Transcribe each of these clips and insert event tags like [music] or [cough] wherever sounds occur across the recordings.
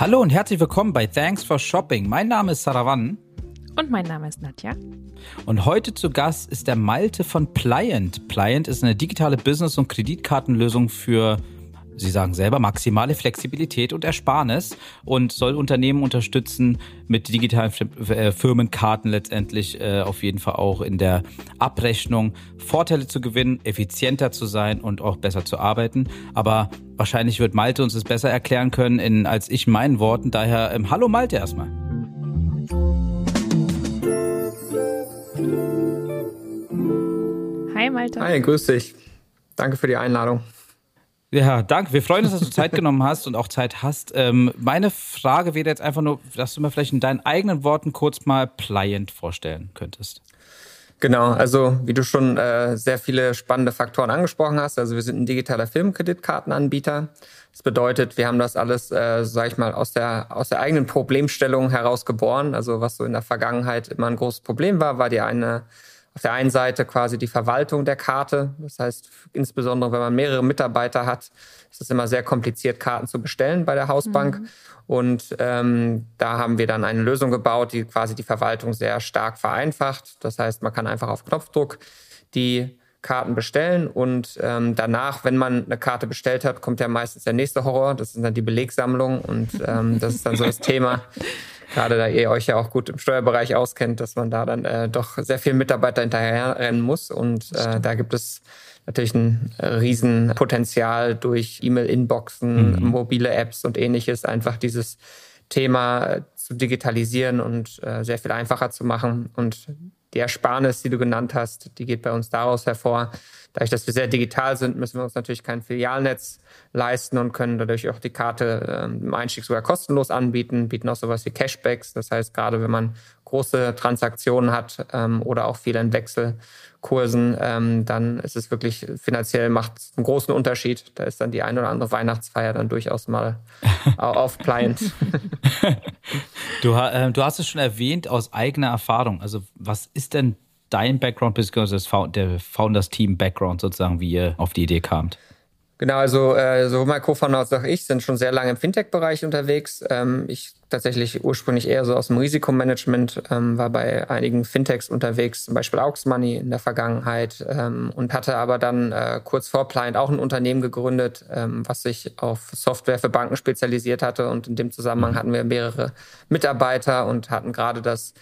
Hallo und herzlich willkommen bei Thanks for Shopping. Mein Name ist Saravan. Und mein Name ist Nadja. Und heute zu Gast ist der Malte von Pliant. Pliant ist eine digitale Business- und Kreditkartenlösung für Sie sagen selber maximale Flexibilität und Ersparnis und soll Unternehmen unterstützen, mit digitalen äh, Firmenkarten letztendlich äh, auf jeden Fall auch in der Abrechnung Vorteile zu gewinnen, effizienter zu sein und auch besser zu arbeiten. Aber wahrscheinlich wird Malte uns das besser erklären können in, als ich meinen Worten. Daher ähm, hallo Malte erstmal. Hi Malte. Hi, grüß dich. Danke für die Einladung. Ja, danke. Wir freuen uns, dass du Zeit genommen hast und auch Zeit hast. Ähm, meine Frage wäre jetzt einfach nur, dass du mir vielleicht in deinen eigenen Worten kurz mal Pliant vorstellen könntest. Genau, also wie du schon äh, sehr viele spannende Faktoren angesprochen hast, also wir sind ein digitaler Filmkreditkartenanbieter. Das bedeutet, wir haben das alles, äh, sag ich mal, aus der, aus der eigenen Problemstellung heraus geboren. Also was so in der Vergangenheit immer ein großes Problem war, war die eine auf der einen Seite quasi die Verwaltung der Karte. Das heißt, insbesondere wenn man mehrere Mitarbeiter hat, ist es immer sehr kompliziert, Karten zu bestellen bei der Hausbank. Mhm. Und ähm, da haben wir dann eine Lösung gebaut, die quasi die Verwaltung sehr stark vereinfacht. Das heißt, man kann einfach auf Knopfdruck die Karten bestellen und ähm, danach, wenn man eine Karte bestellt hat, kommt ja meistens der nächste Horror. Das sind dann die Belegsammlungen und ähm, das ist dann so das Thema. [laughs] Gerade da ihr euch ja auch gut im Steuerbereich auskennt, dass man da dann äh, doch sehr viel Mitarbeiter hinterherrennen muss. Und äh, da gibt es natürlich ein Riesenpotenzial durch E-Mail-Inboxen, mhm. mobile Apps und ähnliches, einfach dieses Thema zu digitalisieren und äh, sehr viel einfacher zu machen. Und die Ersparnis, die du genannt hast, die geht bei uns daraus hervor. Dadurch, dass wir sehr digital sind, müssen wir uns natürlich kein Filialnetz leisten und können dadurch auch die Karte ähm, im Einstieg sogar kostenlos anbieten, bieten auch sowas wie Cashbacks. Das heißt, gerade wenn man große Transaktionen hat ähm, oder auch viel in Wechselkursen, ähm, dann ist es wirklich finanziell macht einen großen Unterschied. Da ist dann die ein oder andere Weihnachtsfeier dann durchaus mal [laughs] auf Client. [laughs] du, äh, du hast es schon erwähnt aus eigener Erfahrung. Also was ist denn dein Background bzw. der Founders-Team-Background sozusagen, wie ihr auf die Idee kamt? Genau, also äh, sowohl mein Co-Founder als auch ich sind schon sehr lange im Fintech-Bereich unterwegs. Ähm, ich tatsächlich ursprünglich eher so aus dem Risikomanagement, ähm, war bei einigen Fintechs unterwegs, zum Beispiel Aux Money in der Vergangenheit ähm, und hatte aber dann äh, kurz vor Pliant auch ein Unternehmen gegründet, ähm, was sich auf Software für Banken spezialisiert hatte und in dem Zusammenhang mhm. hatten wir mehrere Mitarbeiter und hatten gerade das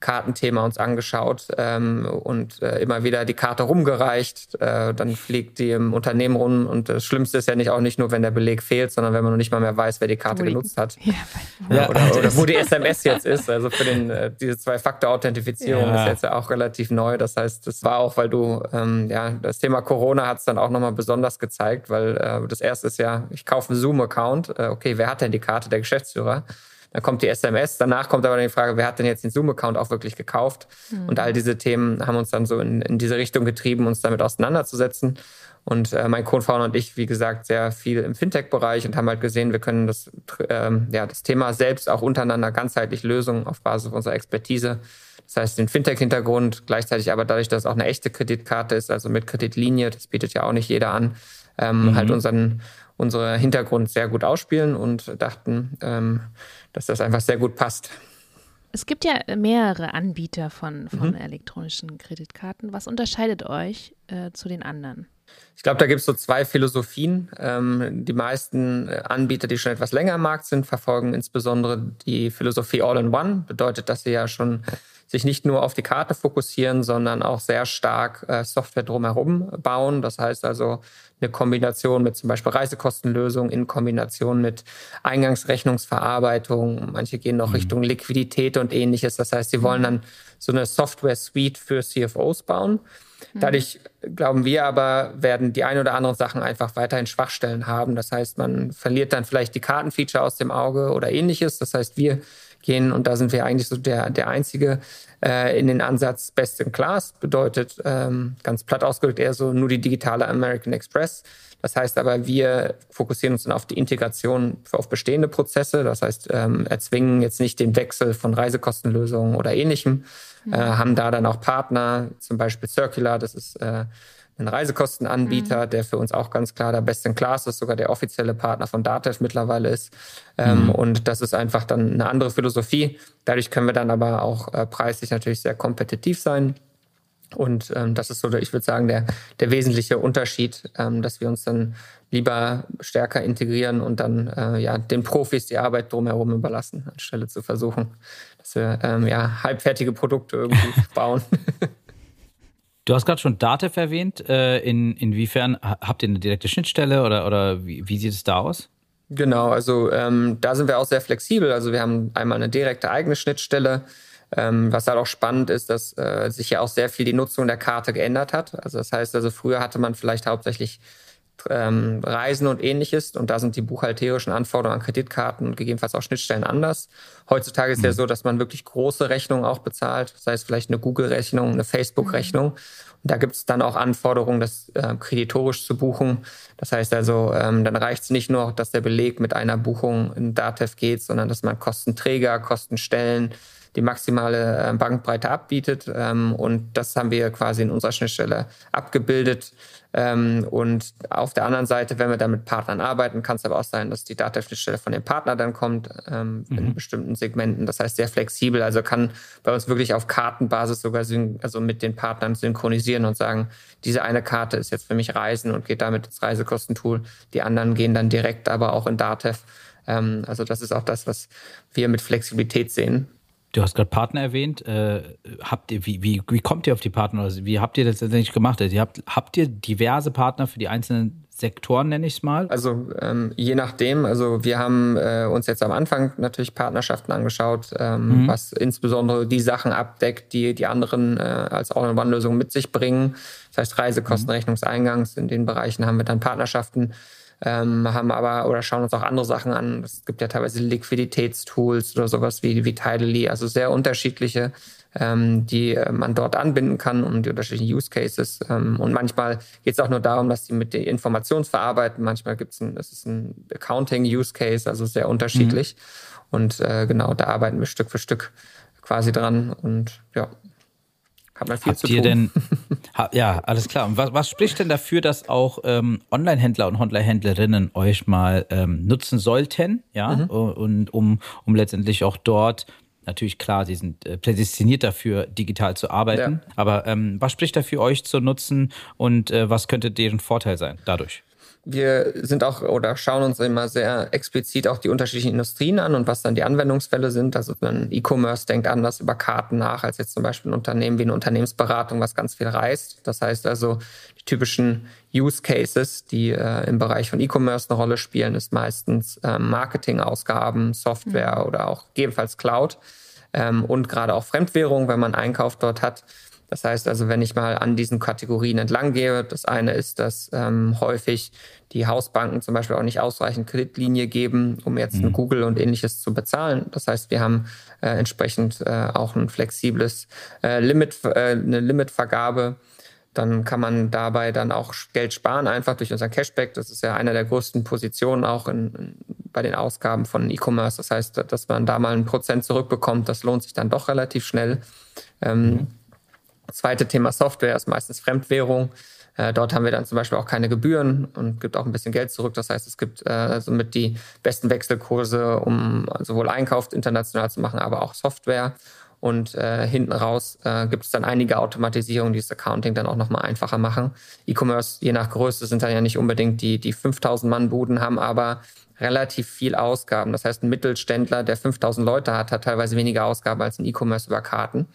Kartenthema uns angeschaut ähm, und äh, immer wieder die Karte rumgereicht. Äh, dann fliegt die im Unternehmen rum und das Schlimmste ist ja nicht auch nicht nur, wenn der Beleg fehlt, sondern wenn man noch nicht mal mehr weiß, wer die Karte genutzt hat. Ja, ja, oder, oder, wo die SMS jetzt ist. Also für den, äh, diese Zwei-Faktor-Authentifizierung ja. ist jetzt ja auch relativ neu. Das heißt, das war auch, weil du, ähm, ja, das Thema Corona hat es dann auch nochmal besonders gezeigt, weil äh, das erste ist ja, ich kaufe einen Zoom-Account. Äh, okay, wer hat denn die Karte? Der Geschäftsführer. Dann kommt die SMS, danach kommt aber die Frage, wer hat denn jetzt den Zoom-Account auch wirklich gekauft? Mhm. Und all diese Themen haben uns dann so in, in diese Richtung getrieben, uns damit auseinanderzusetzen. Und äh, mein Co-Founder und ich, wie gesagt, sehr viel im Fintech-Bereich und haben halt gesehen, wir können das, ähm, ja, das Thema selbst auch untereinander ganzheitlich lösen auf Basis unserer Expertise. Das heißt, den Fintech-Hintergrund, gleichzeitig aber dadurch, dass es auch eine echte Kreditkarte ist, also mit Kreditlinie, das bietet ja auch nicht jeder an, ähm, mhm. halt unseren, unsere Hintergrund sehr gut ausspielen und dachten, ähm, dass das einfach sehr gut passt. Es gibt ja mehrere Anbieter von, von mhm. elektronischen Kreditkarten. Was unterscheidet euch äh, zu den anderen? Ich glaube, da gibt es so zwei Philosophien. Ähm, die meisten äh, Anbieter, die schon etwas länger am Markt sind, verfolgen insbesondere die Philosophie All-in-One. Bedeutet, dass sie ja schon sich nicht nur auf die Karte fokussieren, sondern auch sehr stark äh, Software drumherum bauen. Das heißt also eine Kombination mit zum Beispiel Reisekostenlösungen in Kombination mit Eingangsrechnungsverarbeitung. Manche gehen noch mhm. Richtung Liquidität und ähnliches. Das heißt, sie wollen mhm. dann so eine Software-Suite für CFOs bauen. Mhm. Dadurch glauben wir aber, werden die ein oder anderen Sachen einfach weiterhin Schwachstellen haben. Das heißt, man verliert dann vielleicht die Kartenfeature aus dem Auge oder ähnliches. Das heißt, wir gehen und da sind wir eigentlich so der, der einzige äh, in den Ansatz Best in Class. Bedeutet ähm, ganz platt ausgedrückt eher so nur die digitale American Express. Das heißt aber, wir fokussieren uns dann auf die Integration auf bestehende Prozesse. Das heißt, ähm, erzwingen jetzt nicht den Wechsel von Reisekostenlösungen oder ähnlichem. Mhm. Äh, haben da dann auch Partner, zum Beispiel Circular, das ist äh, einen Reisekostenanbieter, mhm. der für uns auch ganz klar der Best in Class ist, sogar der offizielle Partner von Datev mittlerweile ist. Ähm, mhm. Und das ist einfach dann eine andere Philosophie. Dadurch können wir dann aber auch äh, preislich natürlich sehr kompetitiv sein. Und ähm, das ist so, ich würde sagen, der, der wesentliche Unterschied, ähm, dass wir uns dann lieber stärker integrieren und dann äh, ja, den Profis die Arbeit drumherum überlassen, anstelle zu versuchen, dass wir ähm, ja, halbfertige Produkte irgendwie [laughs] bauen. Du hast gerade schon Datev erwähnt. Äh, in, inwiefern habt ihr eine direkte Schnittstelle oder, oder wie, wie sieht es da aus? Genau, also ähm, da sind wir auch sehr flexibel. Also wir haben einmal eine direkte eigene Schnittstelle. Ähm, was halt auch spannend ist, dass äh, sich ja auch sehr viel die Nutzung der Karte geändert hat. Also das heißt, also früher hatte man vielleicht hauptsächlich ähm, Reisen und ähnliches. Und da sind die buchhalterischen Anforderungen an Kreditkarten und gegebenenfalls auch Schnittstellen anders. Heutzutage ist mhm. ja so, dass man wirklich große Rechnungen auch bezahlt, sei es vielleicht eine Google-Rechnung, eine Facebook-Rechnung. Mhm. Und da gibt es dann auch Anforderungen, das äh, kreditorisch zu buchen. Das heißt also, ähm, dann reicht es nicht nur, dass der Beleg mit einer Buchung in Datev geht, sondern dass man Kostenträger, Kostenstellen, die maximale äh, Bankbreite abbietet. Ähm, und das haben wir quasi in unserer Schnittstelle abgebildet. Ähm, und auf der anderen Seite, wenn wir dann mit Partnern arbeiten, kann es aber auch sein, dass die Datenschnittstelle von dem Partner dann kommt ähm, mhm. in bestimmten Segmenten. Das heißt sehr flexibel, also kann bei uns wirklich auf Kartenbasis sogar also mit den Partnern synchronisieren und sagen, diese eine Karte ist jetzt für mich Reisen und geht damit ins Reisekostentool. Die anderen gehen dann direkt aber auch in Datev. also das ist auch das, was wir mit Flexibilität sehen. Du hast gerade Partner erwähnt. Äh, habt ihr, wie, wie, wie kommt ihr auf die Partner? Also wie habt ihr das letztendlich gemacht? Also ihr habt, habt ihr diverse Partner für die einzelnen Sektoren, nenne ich es mal? Also ähm, je nachdem. Also wir haben äh, uns jetzt am Anfang natürlich Partnerschaften angeschaut, ähm, mhm. was insbesondere die Sachen abdeckt, die die anderen äh, als All-in-One-Lösung mit sich bringen. Das heißt Reisekosten, mhm. In den Bereichen haben wir dann Partnerschaften ähm, haben aber oder schauen uns auch andere Sachen an. Es gibt ja teilweise Liquiditätstools oder sowas wie, wie Tidally, also sehr unterschiedliche, ähm, die äh, man dort anbinden kann und die unterschiedlichen Use Cases. Ähm, und manchmal geht es auch nur darum, dass die mit der Information verarbeiten. Manchmal gibt es ein, das ist ein Accounting-Use Case, also sehr unterschiedlich. Mhm. Und äh, genau, da arbeiten wir Stück für Stück quasi dran und ja. Hat man viel Habt zu ihr tun. Denn, [laughs] ha, ja, alles klar. Und was, was spricht denn dafür, dass auch ähm, Online-Händler und Online-Händlerinnen euch mal ähm, nutzen sollten, ja, mhm. und um, um letztendlich auch dort natürlich klar, sie sind äh, prädestiniert dafür, digital zu arbeiten. Ja. Aber ähm, was spricht dafür, euch zu nutzen und äh, was könnte deren Vorteil sein dadurch? Wir sind auch oder schauen uns immer sehr explizit auch die unterschiedlichen Industrien an und was dann die Anwendungsfälle sind. Also ein E-Commerce denkt anders über Karten nach als jetzt zum Beispiel ein Unternehmen wie eine Unternehmensberatung, was ganz viel reist. Das heißt also, die typischen Use Cases, die äh, im Bereich von E-Commerce eine Rolle spielen, ist meistens äh, Marketingausgaben, Software mhm. oder auch gegebenenfalls Cloud ähm, und gerade auch Fremdwährung, wenn man Einkauf dort hat das heißt also, wenn ich mal an diesen Kategorien entlang gehe, das eine ist, dass ähm, häufig die Hausbanken zum Beispiel auch nicht ausreichend Kreditlinie geben, um jetzt mhm. Google und ähnliches zu bezahlen. Das heißt, wir haben äh, entsprechend äh, auch ein flexibles äh, Limit, äh, eine Limitvergabe. Dann kann man dabei dann auch Geld sparen, einfach durch unseren Cashback. Das ist ja einer der größten Positionen auch in, in, bei den Ausgaben von E-Commerce. Das heißt, dass man da mal ein Prozent zurückbekommt, das lohnt sich dann doch relativ schnell. Ähm, mhm. Zweite Thema Software ist meistens Fremdwährung. Äh, dort haben wir dann zum Beispiel auch keine Gebühren und gibt auch ein bisschen Geld zurück. Das heißt, es gibt äh, somit die besten Wechselkurse, um sowohl Einkauf international zu machen, aber auch Software. Und äh, hinten raus äh, gibt es dann einige Automatisierungen, die das Accounting dann auch nochmal einfacher machen. E-Commerce, je nach Größe, sind dann ja nicht unbedingt die, die 5000 Mann Buden, haben aber relativ viel Ausgaben. Das heißt, ein Mittelständler, der 5000 Leute hat, hat teilweise weniger Ausgaben als ein E-Commerce über Karten.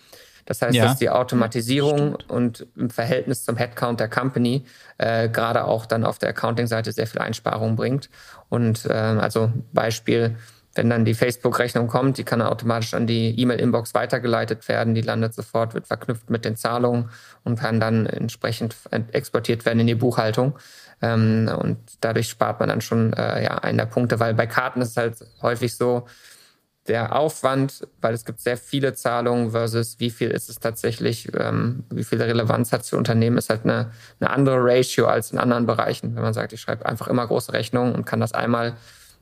Das heißt, ja. dass die Automatisierung ja, und im Verhältnis zum Headcount der Company äh, gerade auch dann auf der Accounting-Seite sehr viel Einsparung bringt. Und äh, also Beispiel, wenn dann die Facebook-Rechnung kommt, die kann automatisch an die E-Mail-Inbox weitergeleitet werden, die landet sofort, wird verknüpft mit den Zahlungen und kann dann entsprechend exportiert werden in die Buchhaltung. Ähm, und dadurch spart man dann schon äh, ja, einen der Punkte, weil bei Karten ist es halt häufig so, der Aufwand, weil es gibt sehr viele Zahlungen versus wie viel ist es tatsächlich, ähm, wie viel Relevanz hat es für Unternehmen, ist halt eine, eine andere Ratio als in anderen Bereichen. Wenn man sagt, ich schreibe einfach immer große Rechnungen und kann das einmal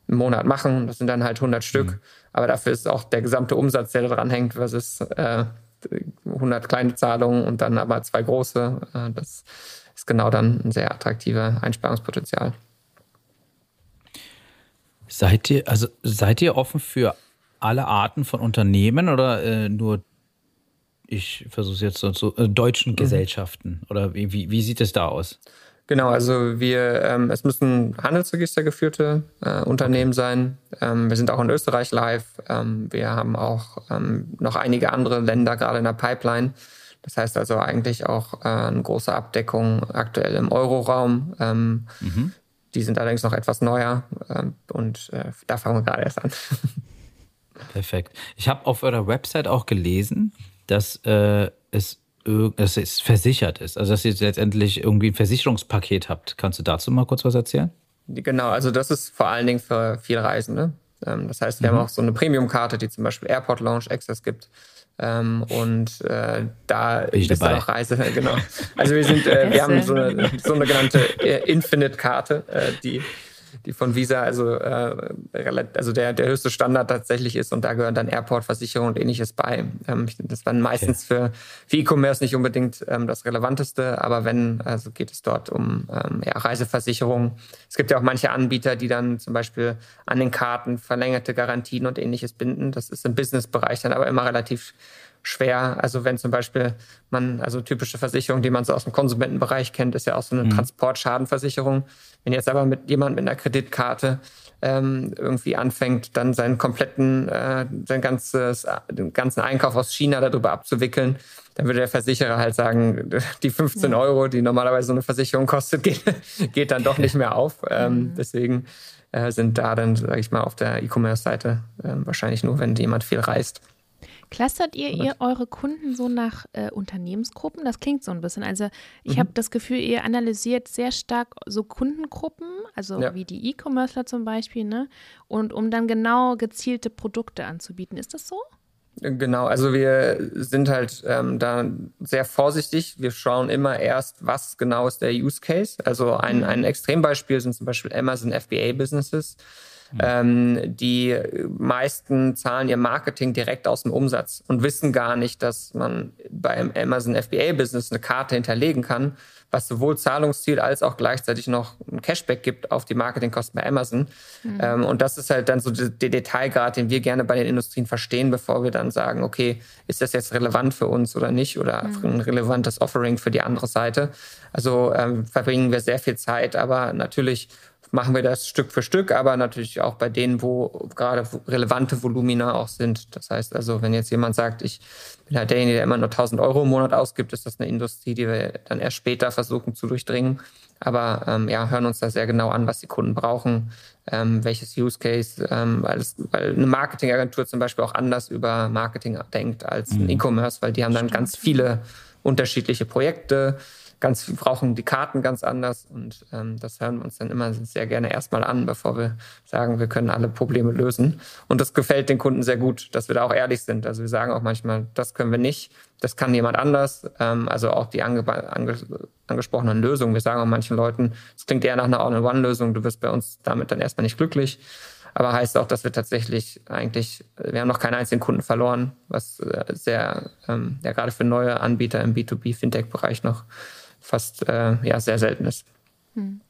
im Monat machen, das sind dann halt 100 Stück, mhm. aber dafür ist auch der gesamte Umsatz, der da dran hängt, versus äh, 100 kleine Zahlungen und dann aber zwei große. Äh, das ist genau dann ein sehr attraktives Einsparungspotenzial. Seid ihr, also seid ihr offen für alle Arten von Unternehmen oder äh, nur, ich versuche es jetzt so, so äh, deutschen mhm. Gesellschaften? Oder wie, wie, sieht es da aus? Genau, also wir, ähm, es müssen Handelsregister geführte äh, Unternehmen sein. Ähm, wir sind auch in Österreich live. Ähm, wir haben auch ähm, noch einige andere Länder gerade in der Pipeline. Das heißt also eigentlich auch äh, eine große Abdeckung aktuell im Euroraum. Ähm, mhm. Die sind allerdings noch etwas neuer ähm, und äh, da fangen wir gerade erst an. [laughs] Perfekt. Ich habe auf eurer Website auch gelesen, dass äh, es dass es versichert ist. Also dass ihr letztendlich irgendwie ein Versicherungspaket habt. Kannst du dazu mal kurz was erzählen? Genau, also das ist vor allen Dingen für viel Reisende. Ähm, das heißt, wir mhm. haben auch so eine Premium-Karte, die zum Beispiel Airport Lounge Access gibt. Ähm, und äh, da ist dabei. auch Reise, [laughs] genau. Also wir sind, äh, [laughs] wir haben so eine, so eine genannte äh, Infinite-Karte, äh, die die von Visa also, äh, also der, der höchste Standard tatsächlich ist und da gehören dann Airport-Versicherung und ähnliches bei. Ähm, das dann meistens für, für E-Commerce nicht unbedingt ähm, das Relevanteste, aber wenn, also geht es dort um ähm, ja, Reiseversicherung. Es gibt ja auch manche Anbieter, die dann zum Beispiel an den Karten verlängerte Garantien und ähnliches binden. Das ist im Business-Bereich dann aber immer relativ schwer. Also wenn zum Beispiel man, also typische Versicherung, die man so aus dem Konsumentenbereich kennt, ist ja auch so eine mhm. Transportschadenversicherung. Wenn jetzt aber mit jemand mit einer Kreditkarte ähm, irgendwie anfängt, dann seinen kompletten, äh, sein ganzes, den ganzen Einkauf aus China darüber abzuwickeln, dann würde der Versicherer halt sagen, [laughs] die 15 ja. Euro, die normalerweise so eine Versicherung kostet, [laughs] geht, geht dann doch [laughs] nicht mehr auf. Ähm, mhm. Deswegen äh, sind da dann, sage ich mal, auf der E-Commerce-Seite äh, wahrscheinlich nur, wenn jemand viel reist. Clustert ihr, ihr eure Kunden so nach äh, Unternehmensgruppen? Das klingt so ein bisschen. Also ich mhm. habe das Gefühl, ihr analysiert sehr stark so Kundengruppen, also ja. wie die E-Commercer zum Beispiel, ne? Und um dann genau gezielte Produkte anzubieten. Ist das so? Genau, also wir sind halt ähm, da sehr vorsichtig. Wir schauen immer erst, was genau ist der Use Case. Also ein, mhm. ein Extrembeispiel sind zum Beispiel Amazon FBA Businesses. Mhm. Ähm, die meisten zahlen ihr Marketing direkt aus dem Umsatz und wissen gar nicht, dass man beim Amazon FBA-Business eine Karte hinterlegen kann, was sowohl Zahlungsziel als auch gleichzeitig noch ein Cashback gibt auf die Marketingkosten bei Amazon. Mhm. Ähm, und das ist halt dann so der Detailgrad, den wir gerne bei den Industrien verstehen, bevor wir dann sagen, okay, ist das jetzt relevant für uns oder nicht oder mhm. ein relevantes Offering für die andere Seite. Also ähm, verbringen wir sehr viel Zeit, aber natürlich machen wir das Stück für Stück, aber natürlich auch bei denen, wo gerade relevante Volumina auch sind. Das heißt also, wenn jetzt jemand sagt, ich bin halt derjenige, der immer nur 1000 Euro im Monat ausgibt, ist das eine Industrie, die wir dann erst später versuchen zu durchdringen. Aber ähm, ja, hören uns da sehr genau an, was die Kunden brauchen, ähm, welches Use Case, ähm, weil, es, weil eine Marketingagentur zum Beispiel auch anders über Marketing denkt als ein mhm. E-Commerce, weil die haben dann ganz viele unterschiedliche Projekte ganz brauchen die Karten ganz anders und ähm, das hören wir uns dann immer sehr gerne erstmal an, bevor wir sagen, wir können alle Probleme lösen. Und das gefällt den Kunden sehr gut, dass wir da auch ehrlich sind. Also wir sagen auch manchmal, das können wir nicht, das kann jemand anders. Ähm, also auch die ange ange angesprochenen Lösungen. Wir sagen auch manchen Leuten, es klingt eher nach einer All-in-One-Lösung, du wirst bei uns damit dann erstmal nicht glücklich. Aber heißt auch, dass wir tatsächlich eigentlich, wir haben noch keinen einzigen Kunden verloren, was äh, sehr, ähm, ja gerade für neue Anbieter im B2B-Fintech-Bereich noch fast äh, ja, sehr selten ist. Hm.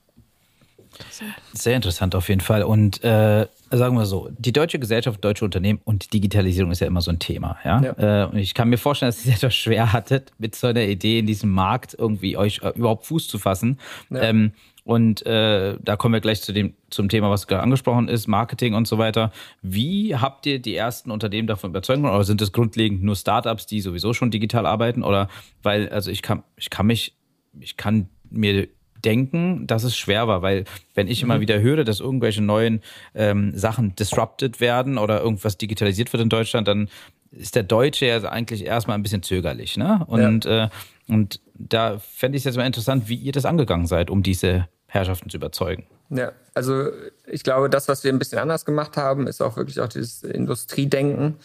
Sehr interessant auf jeden Fall. Und äh, sagen wir so, die deutsche Gesellschaft, deutsche Unternehmen und Digitalisierung ist ja immer so ein Thema. Ja? ja. Äh, und ich kann mir vorstellen, dass ihr es etwas schwer hattet, mit so einer Idee in diesem Markt irgendwie euch äh, überhaupt Fuß zu fassen. Ja. Ähm, und äh, da kommen wir gleich zu dem, zum Thema, was gerade angesprochen ist, Marketing und so weiter. Wie habt ihr die ersten Unternehmen davon überzeugt? Oder sind es grundlegend nur Startups, die sowieso schon digital arbeiten? Oder weil, also ich kann, ich kann mich ich kann mir denken, dass es schwer war, weil wenn ich mhm. immer wieder höre, dass irgendwelche neuen ähm, Sachen disrupted werden oder irgendwas digitalisiert wird in Deutschland, dann ist der Deutsche ja eigentlich erstmal ein bisschen zögerlich. Ne? Und, ja. äh, und da fände ich es jetzt mal interessant, wie ihr das angegangen seid, um diese Herrschaften zu überzeugen. Ja, also ich glaube, das, was wir ein bisschen anders gemacht haben, ist auch wirklich auch dieses Industriedenken.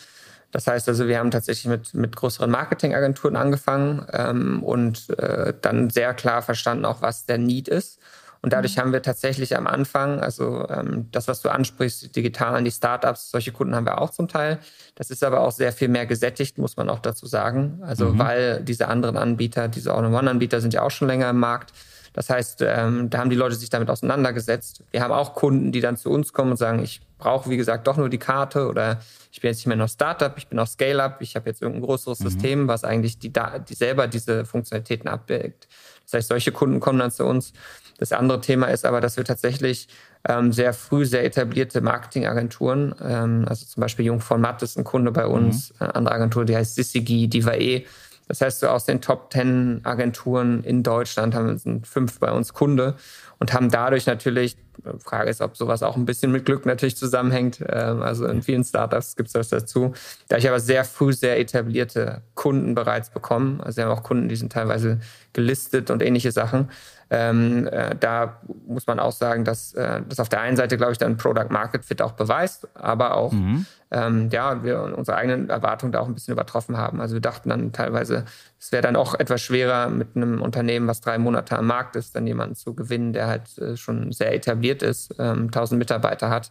Das heißt also, wir haben tatsächlich mit, mit größeren Marketingagenturen angefangen ähm, und äh, dann sehr klar verstanden auch, was der Need ist. Und dadurch mhm. haben wir tatsächlich am Anfang, also ähm, das, was du ansprichst, die digitalen, die Startups, solche Kunden haben wir auch zum Teil. Das ist aber auch sehr viel mehr gesättigt, muss man auch dazu sagen. Also mhm. weil diese anderen Anbieter, diese All-in-One-Anbieter sind ja auch schon länger im Markt. Das heißt, ähm, da haben die Leute sich damit auseinandergesetzt. Wir haben auch Kunden, die dann zu uns kommen und sagen, ich brauche, wie gesagt, doch nur die Karte oder ich bin jetzt nicht mehr noch Startup, ich bin auch Scale-Up, ich habe jetzt irgendein größeres mhm. System, was eigentlich die, die selber diese Funktionalitäten abdeckt. Das heißt, solche Kunden kommen dann zu uns. Das andere Thema ist aber, dass wir tatsächlich ähm, sehr früh sehr etablierte Marketingagenturen, ähm, also zum Beispiel Jung von Matt ist ein Kunde bei uns, mhm. eine andere Agentur, die heißt Sissigi, Diva.e. Das heißt, so aus den Top 10 Agenturen in Deutschland haben sind fünf bei uns Kunde und haben dadurch natürlich, Frage ist, ob sowas auch ein bisschen mit Glück natürlich zusammenhängt. Ähm, also in vielen Startups gibt es das dazu. Da ich aber sehr früh sehr etablierte Kunden bereits bekommen. Also wir haben auch Kunden, die sind teilweise gelistet und ähnliche Sachen. Ähm, äh, da muss man auch sagen, dass äh, das auf der einen Seite, glaube ich, dann Product Market Fit auch beweist, aber auch, mhm. Ähm, ja, wir unsere eigenen Erwartungen da auch ein bisschen übertroffen haben. Also wir dachten dann teilweise, es wäre dann auch etwas schwerer mit einem Unternehmen, was drei Monate am Markt ist, dann jemanden zu gewinnen, der halt äh, schon sehr etabliert ist, ähm, 1000 Mitarbeiter hat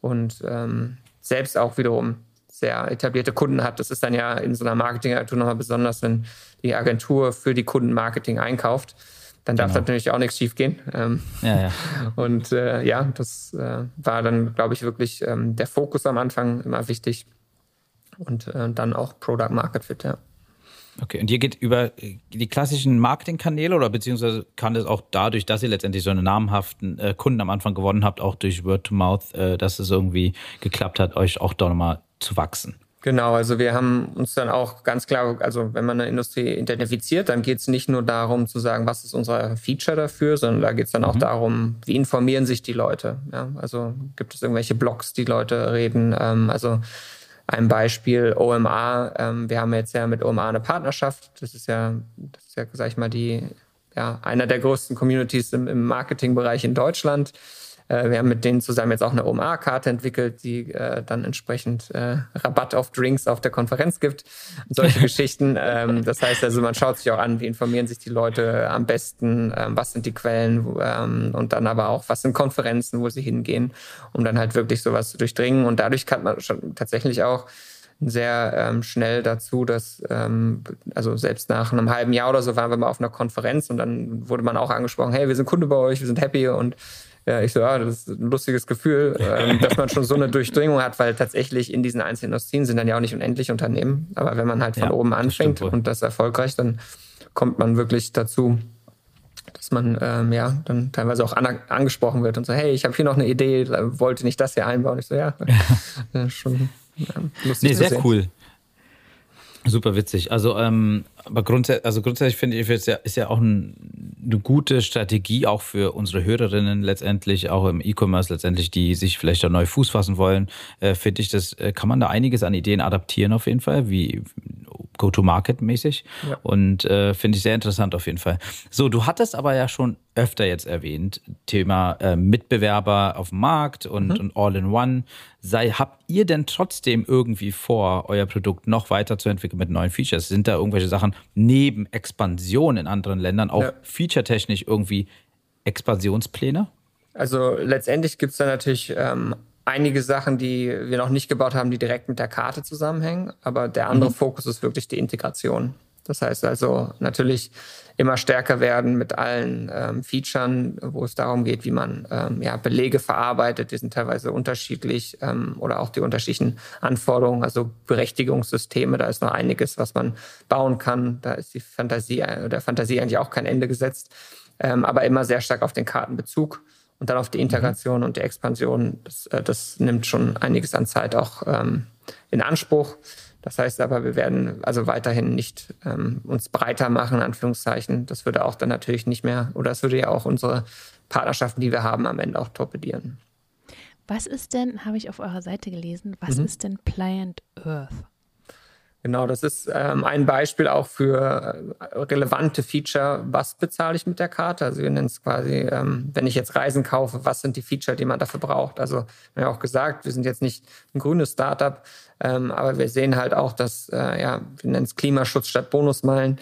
und ähm, selbst auch wiederum sehr etablierte Kunden hat. Das ist dann ja in so einer Marketingagentur nochmal besonders, wenn die Agentur für die Kunden Marketing einkauft dann darf genau. natürlich auch nichts schiefgehen. Ähm, ja, ja. [laughs] Und äh, ja, das äh, war dann, glaube ich, wirklich ähm, der Fokus am Anfang immer wichtig. Und äh, dann auch Product Market Fit, ja. Okay, und ihr geht über die klassischen Marketingkanäle oder beziehungsweise kann es auch dadurch, dass ihr letztendlich so einen namhaften äh, Kunden am Anfang gewonnen habt, auch durch Word to Mouth, äh, dass es irgendwie geklappt hat, euch auch da nochmal zu wachsen? Genau, also wir haben uns dann auch ganz klar, also wenn man eine Industrie identifiziert, dann geht es nicht nur darum zu sagen, was ist unser Feature dafür, sondern da geht es dann mhm. auch darum, wie informieren sich die Leute. Ja? Also gibt es irgendwelche Blogs, die Leute reden. Ähm, also ein Beispiel OMA. Ähm, wir haben jetzt ja mit OMA eine Partnerschaft. Das ist ja, das ist ja, sag ich mal, die ja einer der größten Communities im, im Marketingbereich in Deutschland. Äh, wir haben mit denen zusammen jetzt auch eine OMA-Karte entwickelt, die äh, dann entsprechend äh, Rabatt auf Drinks auf der Konferenz gibt und solche [laughs] Geschichten. Ähm, das heißt also, man schaut sich auch an, wie informieren sich die Leute am besten, ähm, was sind die Quellen ähm, und dann aber auch, was sind Konferenzen, wo sie hingehen, um dann halt wirklich sowas zu durchdringen. Und dadurch kann man schon tatsächlich auch sehr ähm, schnell dazu, dass, ähm, also selbst nach einem halben Jahr oder so waren wir mal auf einer Konferenz und dann wurde man auch angesprochen, hey, wir sind Kunde bei euch, wir sind happy und ja, ich so, ja, das ist ein lustiges Gefühl, [laughs] ähm, dass man schon so eine Durchdringung hat, weil tatsächlich in diesen einzelnen Industrien sind dann ja auch nicht unendlich Unternehmen. Aber wenn man halt von ja, oben anfängt das und das erfolgreich, dann kommt man wirklich dazu, dass man ähm, ja dann teilweise auch an, angesprochen wird und so, hey, ich habe hier noch eine Idee, wollte nicht das hier einbauen. Ich so, ja, [laughs] ja. schon ja, lustig. Nee, sehr cool. Super witzig. Also, ähm, aber grundsätzlich, also grundsätzlich finde ich, ist ja, ist ja auch ein, eine gute Strategie auch für unsere Hörerinnen letztendlich, auch im E-Commerce letztendlich, die sich vielleicht da neu Fuß fassen wollen. Äh, finde ich, das äh, kann man da einiges an Ideen adaptieren auf jeden Fall, wie Go-to-Market-mäßig. Ja. Und äh, finde ich sehr interessant auf jeden Fall. So, du hattest aber ja schon öfter jetzt erwähnt, Thema äh, Mitbewerber auf dem Markt und, mhm. und All-in-One. Sei, habt ihr denn trotzdem irgendwie vor, euer Produkt noch weiterzuentwickeln mit neuen Features? Sind da irgendwelche Sachen neben Expansion in anderen Ländern auch ja. featuretechnisch irgendwie Expansionspläne? Also letztendlich gibt es da natürlich ähm, einige Sachen, die wir noch nicht gebaut haben, die direkt mit der Karte zusammenhängen. Aber der andere mhm. Fokus ist wirklich die Integration. Das heißt also natürlich immer stärker werden mit allen ähm, Features, wo es darum geht, wie man ähm, ja, Belege verarbeitet. Die sind teilweise unterschiedlich ähm, oder auch die unterschiedlichen Anforderungen, also Berechtigungssysteme. Da ist noch einiges, was man bauen kann. Da ist die Fantasie, äh, der Fantasie eigentlich auch kein Ende gesetzt, ähm, aber immer sehr stark auf den Kartenbezug. Und dann auf die Integration mhm. und die Expansion, das, äh, das nimmt schon einiges an Zeit auch ähm, in Anspruch. Das heißt aber, wir werden also weiterhin nicht ähm, uns breiter machen, in Anführungszeichen. Das würde auch dann natürlich nicht mehr, oder das würde ja auch unsere Partnerschaften, die wir haben, am Ende auch torpedieren. Was ist denn, habe ich auf eurer Seite gelesen, was mhm. ist denn Pliant Earth? Genau, das ist ähm, ein Beispiel auch für äh, relevante Feature. Was bezahle ich mit der Karte? Also wir nennen es quasi, ähm, wenn ich jetzt Reisen kaufe, was sind die Feature, die man dafür braucht? Also wir haben ja auch gesagt, wir sind jetzt nicht ein grünes Startup, ähm, aber wir sehen halt auch, dass, äh, ja, wir nennen es Klimaschutz statt Bonusmeilen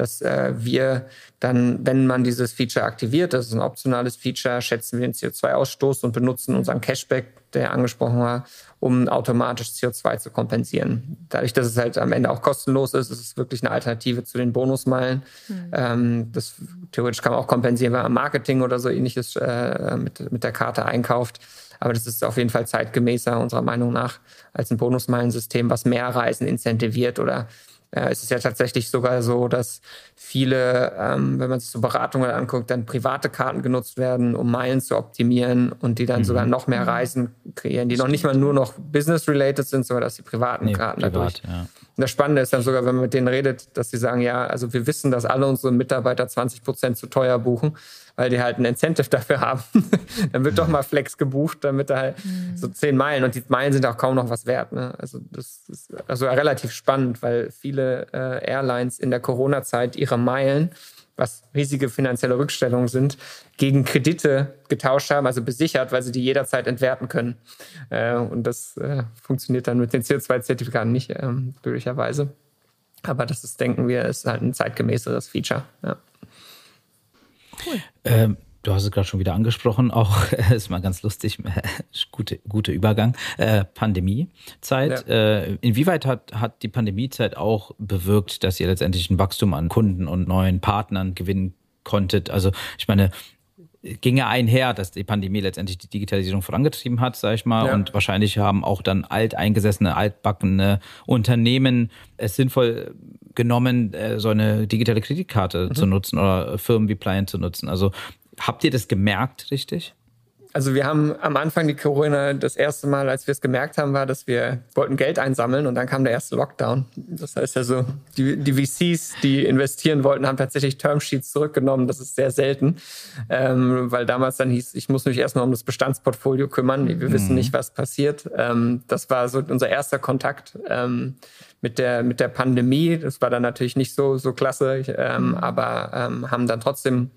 dass äh, wir dann, wenn man dieses Feature aktiviert, das ist ein optionales Feature, schätzen wir den CO2-Ausstoß und benutzen unseren Cashback, der angesprochen war, um automatisch CO2 zu kompensieren. Dadurch, dass es halt am Ende auch kostenlos ist, ist es wirklich eine Alternative zu den Bonusmeilen. Mhm. Ähm, das theoretisch kann man auch kompensieren, wenn man Marketing oder so ähnliches äh, mit, mit der Karte einkauft. Aber das ist auf jeden Fall zeitgemäßer unserer Meinung nach als ein Bonusmeilensystem, was mehr Reisen incentiviert oder ja, es ist ja tatsächlich sogar so, dass viele, ähm, wenn man sich so Beratungen anguckt, dann private Karten genutzt werden, um Meilen zu optimieren und die dann mhm. sogar noch mehr. Reisen kreieren, die noch nicht mal nur noch business-related sind, sondern dass die privaten nee, Karten privat, dadurch. Ja. Und das Spannende ist dann sogar, wenn man mit denen redet, dass sie sagen, ja, also wir wissen, dass alle unsere Mitarbeiter 20 Prozent zu teuer buchen weil die halt ein Incentive dafür haben. [laughs] dann wird doch mal Flex gebucht, damit da halt mhm. so zehn Meilen und die Meilen sind auch kaum noch was wert. Ne? Also das ist also relativ spannend, weil viele äh, Airlines in der Corona-Zeit ihre Meilen was riesige finanzielle Rückstellungen sind, gegen Kredite getauscht haben, also besichert, weil sie die jederzeit entwerten können. Äh, und das äh, funktioniert dann mit den CO2-Zertifikaten nicht, ähm, glücklicherweise. Aber das ist, denken wir, ist halt ein zeitgemäßeres Feature. Ja. Cool. Ähm, du hast es gerade schon wieder angesprochen, auch [laughs] ist mal ganz lustig, [laughs] gute, guter Übergang. Äh, Pandemiezeit. Ja. Äh, inwieweit hat, hat die Pandemiezeit auch bewirkt, dass ihr letztendlich ein Wachstum an Kunden und neuen Partnern gewinnen konntet? Also ich meine, ginge einher, dass die Pandemie letztendlich die Digitalisierung vorangetrieben hat, sage ich mal. Ja. Und wahrscheinlich haben auch dann alteingesessene, altbackene Unternehmen es sinnvoll genommen, äh, so eine digitale Kreditkarte mhm. zu nutzen oder Firmen wie Pliant zu nutzen. Also habt ihr das gemerkt, richtig? Also wir haben am Anfang die Corona das erste Mal, als wir es gemerkt haben, war, dass wir wollten Geld einsammeln und dann kam der erste Lockdown. Das heißt also, die, die VCs, die investieren wollten, haben tatsächlich Termsheets zurückgenommen. Das ist sehr selten, ähm, weil damals dann hieß, ich muss mich erstmal um das Bestandsportfolio kümmern. Wir mhm. wissen nicht, was passiert. Ähm, das war so unser erster Kontakt ähm, mit der mit der Pandemie. Das war dann natürlich nicht so so klasse, ähm, aber ähm, haben dann trotzdem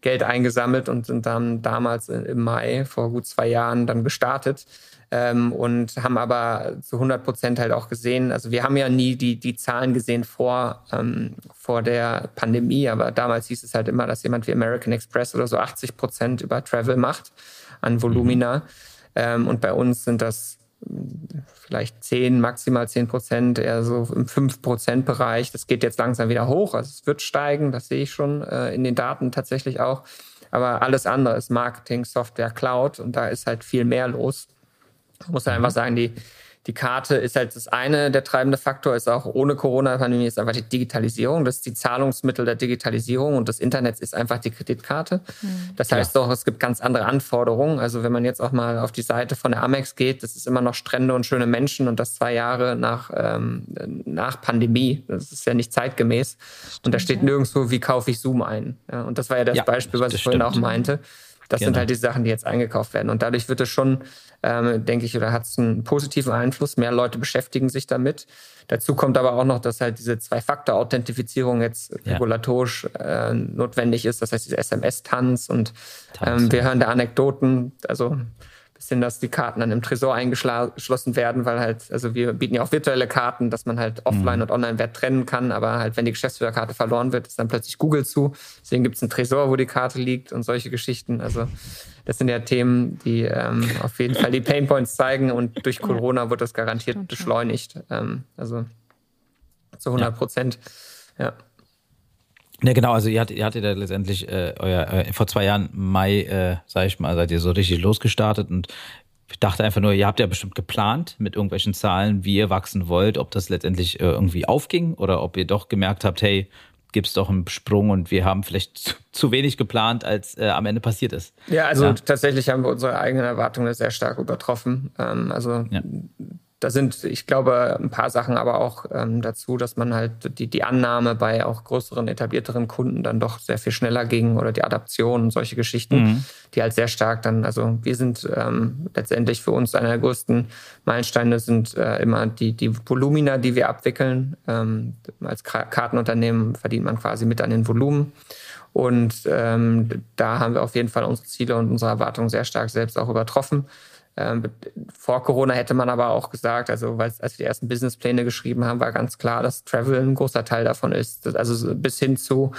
Geld eingesammelt und sind dann damals im Mai vor gut zwei Jahren dann gestartet. Ähm, und haben aber zu 100 Prozent halt auch gesehen, also wir haben ja nie die, die Zahlen gesehen vor, ähm, vor der Pandemie, aber damals hieß es halt immer, dass jemand wie American Express oder so 80 Prozent über Travel macht an Volumina. Mhm. Ähm, und bei uns sind das vielleicht 10, maximal 10 Prozent, eher so im 5 Prozent Bereich. Das geht jetzt langsam wieder hoch. Also es wird steigen, das sehe ich schon äh, in den Daten tatsächlich auch. Aber alles andere ist Marketing, Software, Cloud und da ist halt viel mehr los. Ich muss einfach sagen, die, die Karte ist halt das eine, der treibende Faktor ist auch ohne Corona-Pandemie ist einfach die Digitalisierung. Das ist die Zahlungsmittel der Digitalisierung und das Internet ist einfach die Kreditkarte. Mhm. Das heißt ja. doch, es gibt ganz andere Anforderungen. Also wenn man jetzt auch mal auf die Seite von der Amex geht, das ist immer noch Strände und schöne Menschen und das zwei Jahre nach, ähm, nach Pandemie. Das ist ja nicht zeitgemäß. Stimmt, und da steht ja. nirgendwo, wie kaufe ich Zoom ein. Ja, und das war ja das ja, Beispiel, was ich vorhin auch meinte. Das genau. sind halt die Sachen, die jetzt eingekauft werden. Und dadurch wird es schon, ähm, denke ich, oder hat es einen positiven Einfluss. Mehr Leute beschäftigen sich damit. Dazu kommt aber auch noch, dass halt diese Zwei-Faktor-Authentifizierung jetzt ja. regulatorisch äh, notwendig ist. Das heißt, diese SMS-Tanz und ähm, wir hören da Anekdoten. Also bisschen, dass die Karten dann im Tresor eingeschlossen werden, weil halt, also wir bieten ja auch virtuelle Karten, dass man halt offline mhm. und online Wert trennen kann, aber halt, wenn die Geschäftsführerkarte verloren wird, ist dann plötzlich Google zu. Deswegen gibt es einen Tresor, wo die Karte liegt und solche Geschichten. Also das sind ja Themen, die ähm, auf jeden Fall die [laughs] Painpoints zeigen und durch Corona wird das garantiert beschleunigt. Ähm, also zu 100 Prozent. ja. Ja. Genau, also ihr hattet, ihr hattet ja letztendlich äh, euer, äh, vor zwei Jahren Mai, äh, sag ich mal, seid ihr so richtig losgestartet und ich dachte einfach nur, ihr habt ja bestimmt geplant mit irgendwelchen Zahlen, wie ihr wachsen wollt, ob das letztendlich äh, irgendwie aufging oder ob ihr doch gemerkt habt, hey, gibt's doch einen Sprung und wir haben vielleicht zu, zu wenig geplant, als äh, am Ende passiert ist. Ja, also ja. tatsächlich haben wir unsere eigenen Erwartungen sehr stark übertroffen. Ähm, also ja da sind, ich glaube, ein paar Sachen aber auch ähm, dazu, dass man halt die, die Annahme bei auch größeren, etablierteren Kunden dann doch sehr viel schneller ging oder die Adaption und solche Geschichten, mhm. die halt sehr stark dann, also wir sind ähm, letztendlich für uns einer der größten Meilensteine sind äh, immer die, die Volumina, die wir abwickeln. Ähm, als Kartenunternehmen verdient man quasi mit an den Volumen. Und ähm, da haben wir auf jeden Fall unsere Ziele und unsere Erwartungen sehr stark selbst auch übertroffen. Ähm, vor Corona hätte man aber auch gesagt, also als wir die ersten Businesspläne geschrieben haben, war ganz klar, dass Travel ein großer Teil davon ist. Also bis hin zu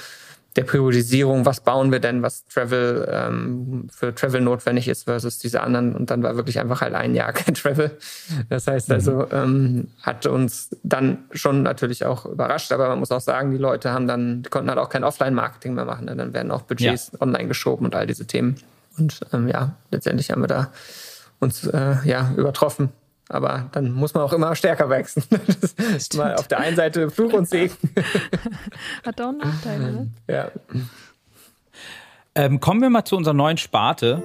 der Priorisierung, was bauen wir denn, was Travel ähm, für Travel notwendig ist versus diese anderen. Und dann war wirklich einfach halt ein Jahr [laughs] kein Travel. Das heißt also, mhm. ähm, hat uns dann schon natürlich auch überrascht, aber man muss auch sagen, die Leute haben dann, die konnten halt auch kein Offline-Marketing mehr machen. Ne? Dann werden auch Budgets ja. online geschoben und all diese Themen. Und ähm, ja, letztendlich haben wir da uns äh, ja übertroffen. Aber dann muss man auch immer stärker wachsen. [laughs] Das ist mal auf der einen Seite Fluch und Segen. [laughs] Hat auch Nachteile, ne? [laughs] Ja. Ähm, kommen wir mal zu unserer neuen Sparte.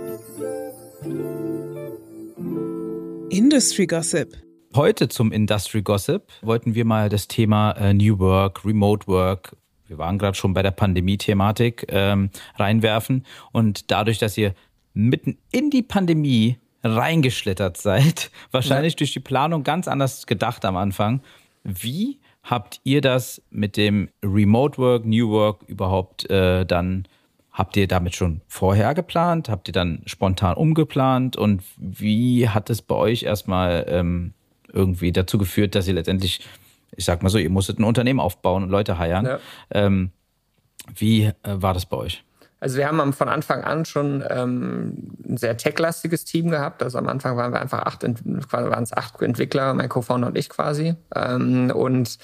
Industry Gossip. Heute zum Industry Gossip wollten wir mal das Thema äh, New Work, Remote Work, wir waren gerade schon bei der Pandemie-Thematik, ähm, reinwerfen. Und dadurch, dass ihr mitten in die Pandemie reingeschlittert seid. [laughs] Wahrscheinlich ja. durch die Planung ganz anders gedacht am Anfang. Wie habt ihr das mit dem Remote Work, New Work überhaupt äh, dann, habt ihr damit schon vorher geplant? Habt ihr dann spontan umgeplant? Und wie hat es bei euch erstmal ähm, irgendwie dazu geführt, dass ihr letztendlich, ich sag mal so, ihr musstet ein Unternehmen aufbauen und Leute heiern. Ja. Ähm, wie äh, war das bei euch? Also wir haben von Anfang an schon ähm, ein sehr tech-lastiges Team gehabt. Also am Anfang waren wir einfach acht, waren es acht Entwickler, mein Co-Founder und ich quasi. Ähm, und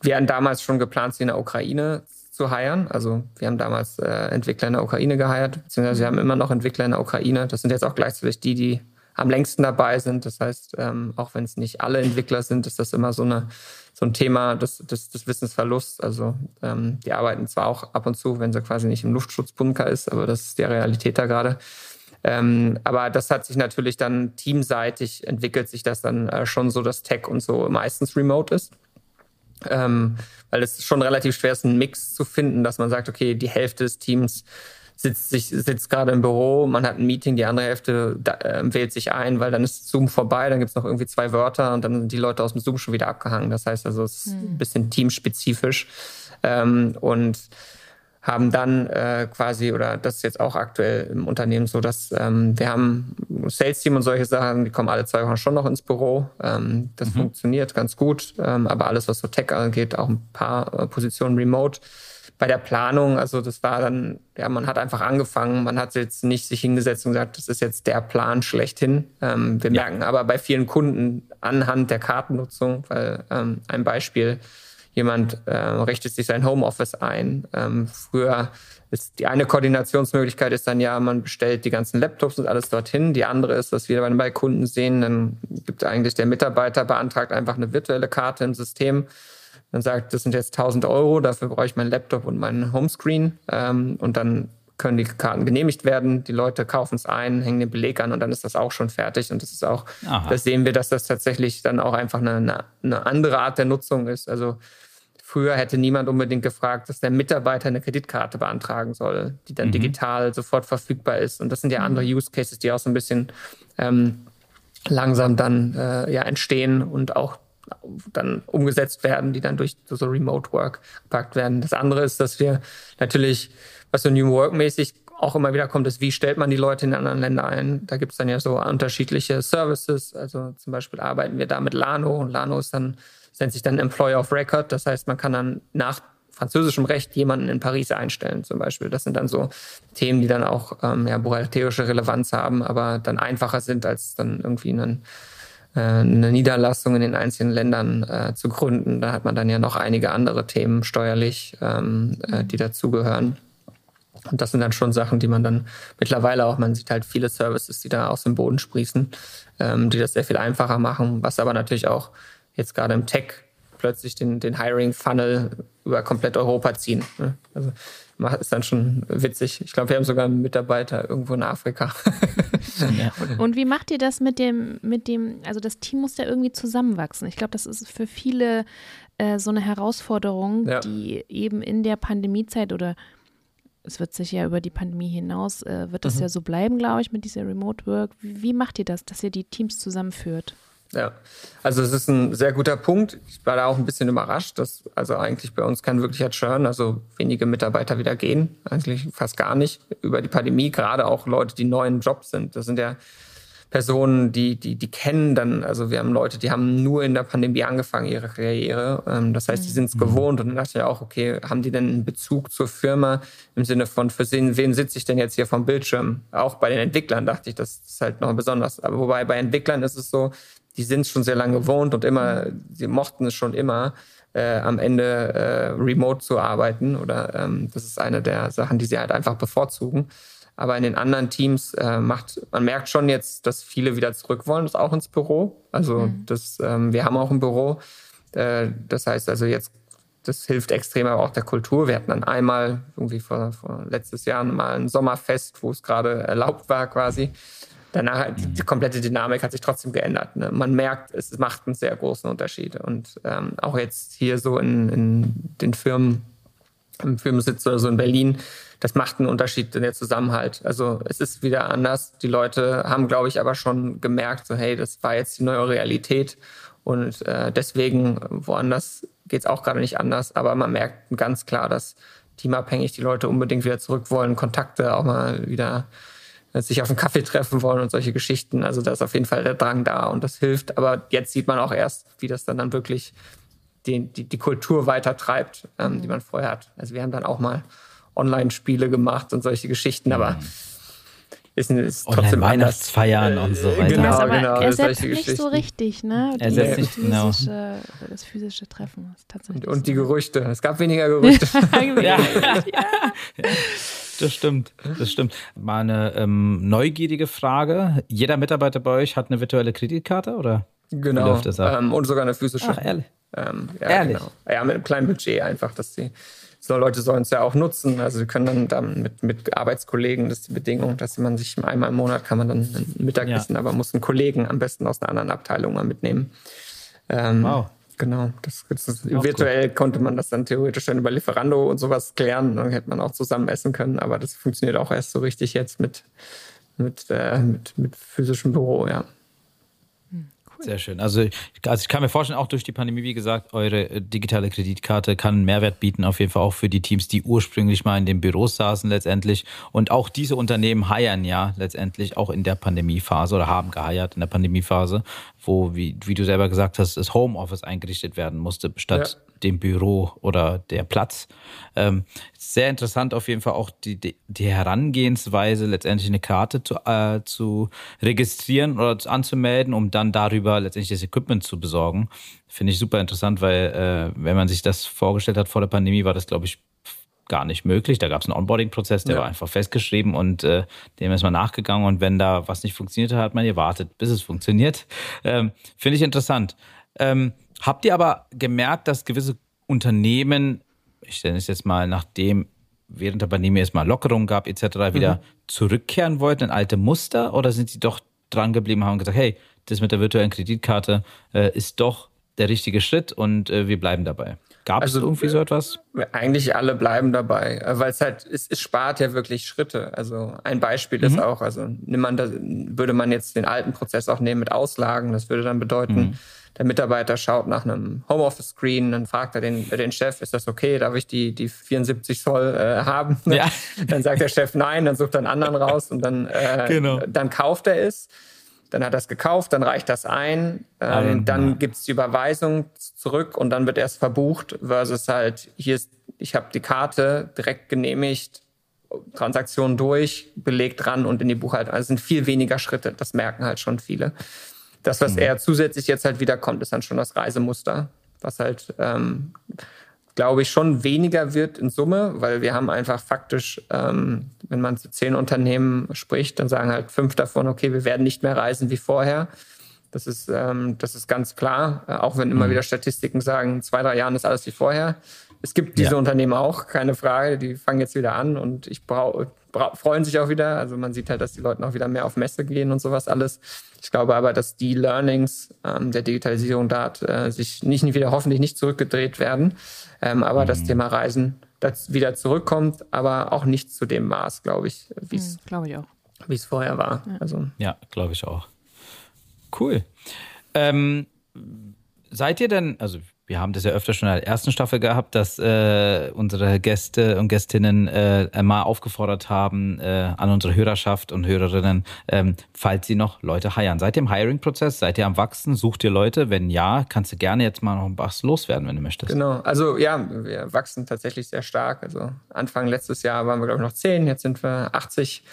wir hatten damals schon geplant, sie in der Ukraine zu heiren. Also wir haben damals äh, Entwickler in der Ukraine geheiert, beziehungsweise wir haben immer noch Entwickler in der Ukraine. Das sind jetzt auch gleichzeitig die, die am längsten dabei sind. Das heißt, ähm, auch wenn es nicht alle Entwickler sind, ist das immer so eine so ein Thema des, des, des Wissensverlusts. Also ähm, die arbeiten zwar auch ab und zu, wenn sie quasi nicht im Luftschutzbunker ist, aber das ist die Realität da gerade. Ähm, aber das hat sich natürlich dann teamseitig entwickelt sich das dann äh, schon so, dass Tech und so meistens remote ist. Ähm, weil es schon relativ schwer ist, einen Mix zu finden, dass man sagt, okay, die Hälfte des Teams sitzt, sich, sitzt gerade im Büro, man hat ein Meeting, die andere Hälfte da, äh, wählt sich ein, weil dann ist Zoom vorbei, dann gibt's noch irgendwie zwei Wörter und dann sind die Leute aus dem Zoom schon wieder abgehangen. Das heißt also, es ist ein bisschen teamspezifisch. Ähm, und haben dann äh, quasi, oder das ist jetzt auch aktuell im Unternehmen so, dass ähm, wir haben Sales-Team und solche Sachen, die kommen alle zwei Wochen schon noch ins Büro. Ähm, das mhm. funktioniert ganz gut, ähm, aber alles, was so Tech angeht, auch ein paar äh, Positionen remote bei der Planung, also das war dann, ja, man hat einfach angefangen, man hat jetzt nicht sich hingesetzt und gesagt, das ist jetzt der Plan schlechthin. Ähm, wir ja. merken aber bei vielen Kunden anhand der Kartennutzung, weil ähm, ein Beispiel, jemand äh, richtet sich sein Homeoffice ein. Ähm, früher ist die eine Koordinationsmöglichkeit ist dann ja, man bestellt die ganzen Laptops und alles dorthin. Die andere ist, was wir bei Kunden sehen, dann gibt eigentlich der Mitarbeiter beantragt einfach eine virtuelle Karte im System dann sagt, das sind jetzt 1000 Euro, dafür brauche ich meinen Laptop und meinen Homescreen. Ähm, und dann können die Karten genehmigt werden. Die Leute kaufen es ein, hängen den Beleg an und dann ist das auch schon fertig. Und das ist auch, Aha. das sehen wir, dass das tatsächlich dann auch einfach eine, eine andere Art der Nutzung ist. Also Früher hätte niemand unbedingt gefragt, dass der Mitarbeiter eine Kreditkarte beantragen soll, die dann mhm. digital sofort verfügbar ist. Und das sind ja mhm. andere Use Cases, die auch so ein bisschen ähm, langsam dann äh, ja, entstehen und auch dann umgesetzt werden, die dann durch so Remote Work gepackt werden. Das andere ist, dass wir natürlich, was so New Work mäßig auch immer wieder kommt, ist, wie stellt man die Leute in anderen Ländern ein? Da gibt es dann ja so unterschiedliche Services. Also zum Beispiel arbeiten wir da mit Lano und Lano ist dann, nennt sich dann Employer of Record. Das heißt, man kann dann nach französischem Recht jemanden in Paris einstellen zum Beispiel. Das sind dann so Themen, die dann auch ähm, ja, buchhalterische Relevanz haben, aber dann einfacher sind, als dann irgendwie einen eine Niederlassung in den einzelnen Ländern äh, zu gründen. Da hat man dann ja noch einige andere Themen steuerlich, ähm, äh, die dazugehören. Und das sind dann schon Sachen, die man dann mittlerweile auch, man sieht halt viele Services, die da aus dem Boden sprießen, ähm, die das sehr viel einfacher machen, was aber natürlich auch jetzt gerade im Tech plötzlich den, den Hiring-Funnel über komplett Europa ziehen. Ne? Also ist dann schon witzig. Ich glaube, wir haben sogar einen Mitarbeiter irgendwo in Afrika. [laughs] ja. Und wie macht ihr das mit dem, mit dem, also das Team muss ja irgendwie zusammenwachsen. Ich glaube, das ist für viele äh, so eine Herausforderung, ja. die eben in der Pandemiezeit oder es wird sich ja über die Pandemie hinaus, äh, wird das mhm. ja so bleiben, glaube ich, mit dieser Remote Work. Wie, wie macht ihr das, dass ihr die Teams zusammenführt? Ja, also es ist ein sehr guter Punkt. Ich war da auch ein bisschen überrascht, dass also eigentlich bei uns kein wirklicher Churn, also wenige Mitarbeiter wieder gehen, eigentlich fast gar nicht über die Pandemie, gerade auch Leute, die neu im Job sind. Das sind ja Personen, die, die, die kennen dann, also wir haben Leute, die haben nur in der Pandemie angefangen, ihre Karriere. Ähm, das heißt, die sind es mhm. gewohnt und dann dachte ich auch, okay, haben die denn einen Bezug zur Firma im Sinne von, für wen, wen sitze ich denn jetzt hier vom Bildschirm? Auch bei den Entwicklern dachte ich, das ist halt noch besonders. Aber wobei bei Entwicklern ist es so, die sind es schon sehr lange gewohnt und immer, sie mochten es schon immer, äh, am Ende äh, remote zu arbeiten. Oder ähm, das ist eine der Sachen, die sie halt einfach bevorzugen. Aber in den anderen Teams äh, macht, man merkt schon jetzt, dass viele wieder zurück wollen, das auch ins Büro. Also mhm. das, ähm, wir haben auch ein Büro. Äh, das heißt also jetzt, das hilft extrem aber auch der Kultur. Wir hatten dann einmal irgendwie vor, vor letztes Jahr mal ein Sommerfest, wo es gerade erlaubt war quasi. Danach mhm. die komplette Dynamik hat sich trotzdem geändert. Ne? Man merkt, es macht einen sehr großen Unterschied. Und ähm, auch jetzt hier so in, in den Firmen, im Firmensitz oder so in Berlin, das macht einen Unterschied in der Zusammenhalt. Also es ist wieder anders. Die Leute haben, glaube ich, aber schon gemerkt, so hey, das war jetzt die neue Realität und äh, deswegen woanders geht es auch gerade nicht anders. Aber man merkt ganz klar, dass teamabhängig die Leute unbedingt wieder zurück wollen, Kontakte auch mal wieder äh, sich auf einen Kaffee treffen wollen und solche Geschichten. Also da ist auf jeden Fall der Drang da und das hilft. Aber jetzt sieht man auch erst, wie das dann, dann wirklich die, die, die Kultur weiter treibt, ähm, die man vorher hat. Also wir haben dann auch mal Online-Spiele gemacht und solche Geschichten, aber ist, ist trotzdem Weihnachtsfeiern und so weiter. Genau, aber genau. Ersetzt nicht so richtig, ne? Die, ersetzt nicht, genau. Das physische Treffen ist tatsächlich. Und, und die Gerüchte. Es gab weniger Gerüchte. [laughs] ja. ja. Das stimmt, das stimmt. Mal eine ähm, neugierige Frage. Jeder Mitarbeiter bei euch hat eine virtuelle Kreditkarte, oder? Genau. Ähm, und sogar eine physische. Ach, ehrlich? Ähm, ja, ehrlich? Genau. Ja, mit einem kleinen Budget einfach, dass die so Leute sollen es ja auch nutzen. Also sie können dann, dann mit, mit Arbeitskollegen, das ist die Bedingung, dass man sich einmal im Monat kann man dann ein Mittagessen, ja. aber muss einen Kollegen am besten aus einer anderen Abteilung mal mitnehmen. Ähm, wow. Genau, das, das virtuell gut. konnte man das dann theoretisch dann über Lieferando und sowas klären. Dann hätte man auch zusammen essen können, aber das funktioniert auch erst so richtig jetzt mit, mit, äh, mit, mit physischem Büro, ja. Sehr schön. Also, also ich kann mir vorstellen, auch durch die Pandemie, wie gesagt, eure äh, digitale Kreditkarte kann einen Mehrwert bieten, auf jeden Fall auch für die Teams, die ursprünglich mal in den Büros saßen letztendlich. Und auch diese Unternehmen heiern ja letztendlich auch in der Pandemiephase oder haben geheiert in der Pandemiephase, wo, wie, wie du selber gesagt hast, das Homeoffice eingerichtet werden musste, statt ja dem Büro oder der Platz. Ähm, sehr interessant auf jeden Fall auch die, die, die Herangehensweise, letztendlich eine Karte zu, äh, zu registrieren oder anzumelden, um dann darüber letztendlich das Equipment zu besorgen. Finde ich super interessant, weil äh, wenn man sich das vorgestellt hat vor der Pandemie, war das, glaube ich, gar nicht möglich. Da gab es einen Onboarding-Prozess, der ja. war einfach festgeschrieben und äh, dem ist man nachgegangen. Und wenn da was nicht funktioniert hat, hat man gewartet, bis es funktioniert. Ähm, Finde ich interessant. Ähm, Habt ihr aber gemerkt, dass gewisse Unternehmen, ich stelle es jetzt mal, nachdem während der Pandemie erstmal Lockerungen gab etc., wieder mhm. zurückkehren wollten in alte Muster oder sind sie doch dran geblieben und haben gesagt, hey, das mit der virtuellen Kreditkarte äh, ist doch der richtige Schritt und äh, wir bleiben dabei. Gab es also, irgendwie so etwas? Eigentlich alle bleiben dabei, äh, weil es halt, es, es spart ja wirklich Schritte. Also ein Beispiel mhm. ist auch, also man das, würde man jetzt den alten Prozess auch nehmen mit Auslagen, das würde dann bedeuten, mhm der Mitarbeiter schaut nach einem Homeoffice-Screen, dann fragt er den, den Chef, ist das okay, darf ich die, die 74 Zoll äh, haben? Ja. [laughs] Dann sagt der Chef nein, dann sucht er einen anderen raus und dann, äh, genau. dann kauft er es. Dann hat er es gekauft, dann reicht das ein, ähm, dann gibt es die Überweisung zurück und dann wird erst verbucht, versus halt, hier ist, ich habe die Karte direkt genehmigt, Transaktion durch, belegt dran und in die Buchhaltung. Also es sind viel weniger Schritte, das merken halt schon viele. Das, was mhm. eher zusätzlich jetzt halt wieder kommt, ist dann schon das Reisemuster, was halt, ähm, glaube ich, schon weniger wird in Summe, weil wir haben einfach faktisch, ähm, wenn man zu zehn Unternehmen spricht, dann sagen halt fünf davon, okay, wir werden nicht mehr reisen wie vorher. Das ist, ähm, das ist ganz klar, auch wenn immer mhm. wieder Statistiken sagen, in zwei, drei Jahren ist alles wie vorher. Es gibt diese ja. Unternehmen auch, keine Frage, die fangen jetzt wieder an und ich brauche freuen sich auch wieder. Also man sieht halt, dass die Leute auch wieder mehr auf Messe gehen und sowas alles. Ich glaube aber, dass die Learnings ähm, der Digitalisierung da äh, sich nicht wieder hoffentlich nicht zurückgedreht werden. Ähm, aber mhm. das Thema Reisen das wieder zurückkommt, aber auch nicht zu dem Maß, glaube ich, wie es mhm, glaube ich auch, wie es vorher war. Ja, also ja glaube ich auch. Cool. Ähm, seid ihr denn, also wir haben das ja öfter schon in der ersten Staffel gehabt, dass äh, unsere Gäste und Gästinnen äh, mal aufgefordert haben äh, an unsere Hörerschaft und Hörerinnen, ähm, falls sie noch Leute heiern. Seid ihr im Hiring-Prozess? Seid ihr am Wachsen? Sucht ihr Leute? Wenn ja, kannst du gerne jetzt mal noch was loswerden, wenn du möchtest. Genau, also ja, wir wachsen tatsächlich sehr stark. Also Anfang letztes Jahr waren wir, glaube ich, noch zehn, jetzt sind wir 80.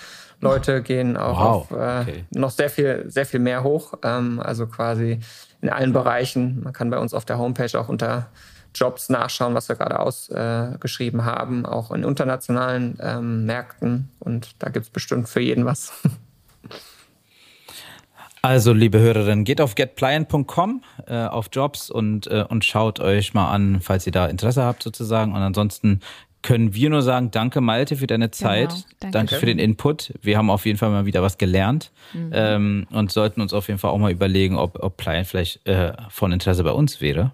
Leute gehen auch wow. auf äh, okay. noch sehr viel, sehr viel mehr hoch. Ähm, also quasi in allen Bereichen. Man kann bei uns auf der Homepage auch unter Jobs nachschauen, was wir gerade ausgeschrieben äh, haben, auch in internationalen ähm, Märkten. Und da gibt es bestimmt für jeden was. [laughs] Also, liebe Hörerinnen, geht auf getpliant.com äh, auf Jobs und, äh, und schaut euch mal an, falls ihr da Interesse habt sozusagen. Und ansonsten können wir nur sagen, danke Malte für deine Zeit, genau, danke. danke. für den Input. Wir haben auf jeden Fall mal wieder was gelernt mhm. ähm, und sollten uns auf jeden Fall auch mal überlegen, ob, ob Pliant vielleicht äh, von Interesse bei uns wäre.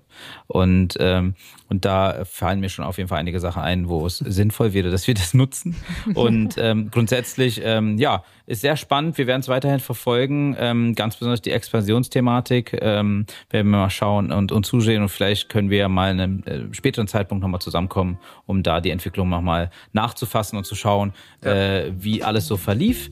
Und, ähm, und da fallen mir schon auf jeden Fall einige Sachen ein, wo es [laughs] sinnvoll wäre, dass wir das nutzen. Und ähm, grundsätzlich, ähm, ja, ist sehr spannend. Wir werden es weiterhin verfolgen. Ähm, ganz besonders die Expansionsthematik ähm, werden wir mal schauen und, und zusehen. Und vielleicht können wir ja mal in einem äh, späteren Zeitpunkt nochmal zusammenkommen, um da die Entwicklung nochmal nachzufassen und zu schauen, ja. äh, wie alles so verlief.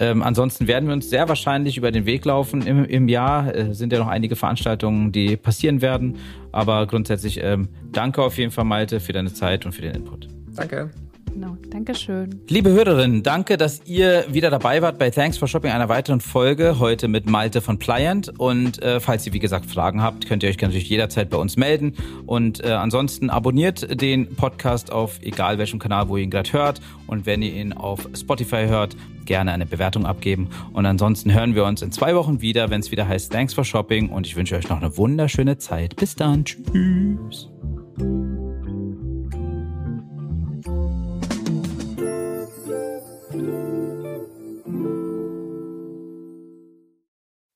Ähm, ansonsten werden wir uns sehr wahrscheinlich über den Weg laufen im, im Jahr. Äh, sind ja noch einige Veranstaltungen, die passieren werden. Aber grundsätzlich ähm, danke auf jeden Fall, Malte, für deine Zeit und für den Input. Danke. Genau, Dankeschön. Liebe Hörerinnen, danke, dass ihr wieder dabei wart bei Thanks for Shopping, einer weiteren Folge, heute mit Malte von Pliant. Und äh, falls ihr, wie gesagt, Fragen habt, könnt ihr euch natürlich jederzeit bei uns melden. Und äh, ansonsten abonniert den Podcast auf egal welchem Kanal, wo ihr ihn gerade hört. Und wenn ihr ihn auf Spotify hört, gerne eine Bewertung abgeben. Und ansonsten hören wir uns in zwei Wochen wieder, wenn es wieder heißt Thanks for Shopping. Und ich wünsche euch noch eine wunderschöne Zeit. Bis dann. Tschüss.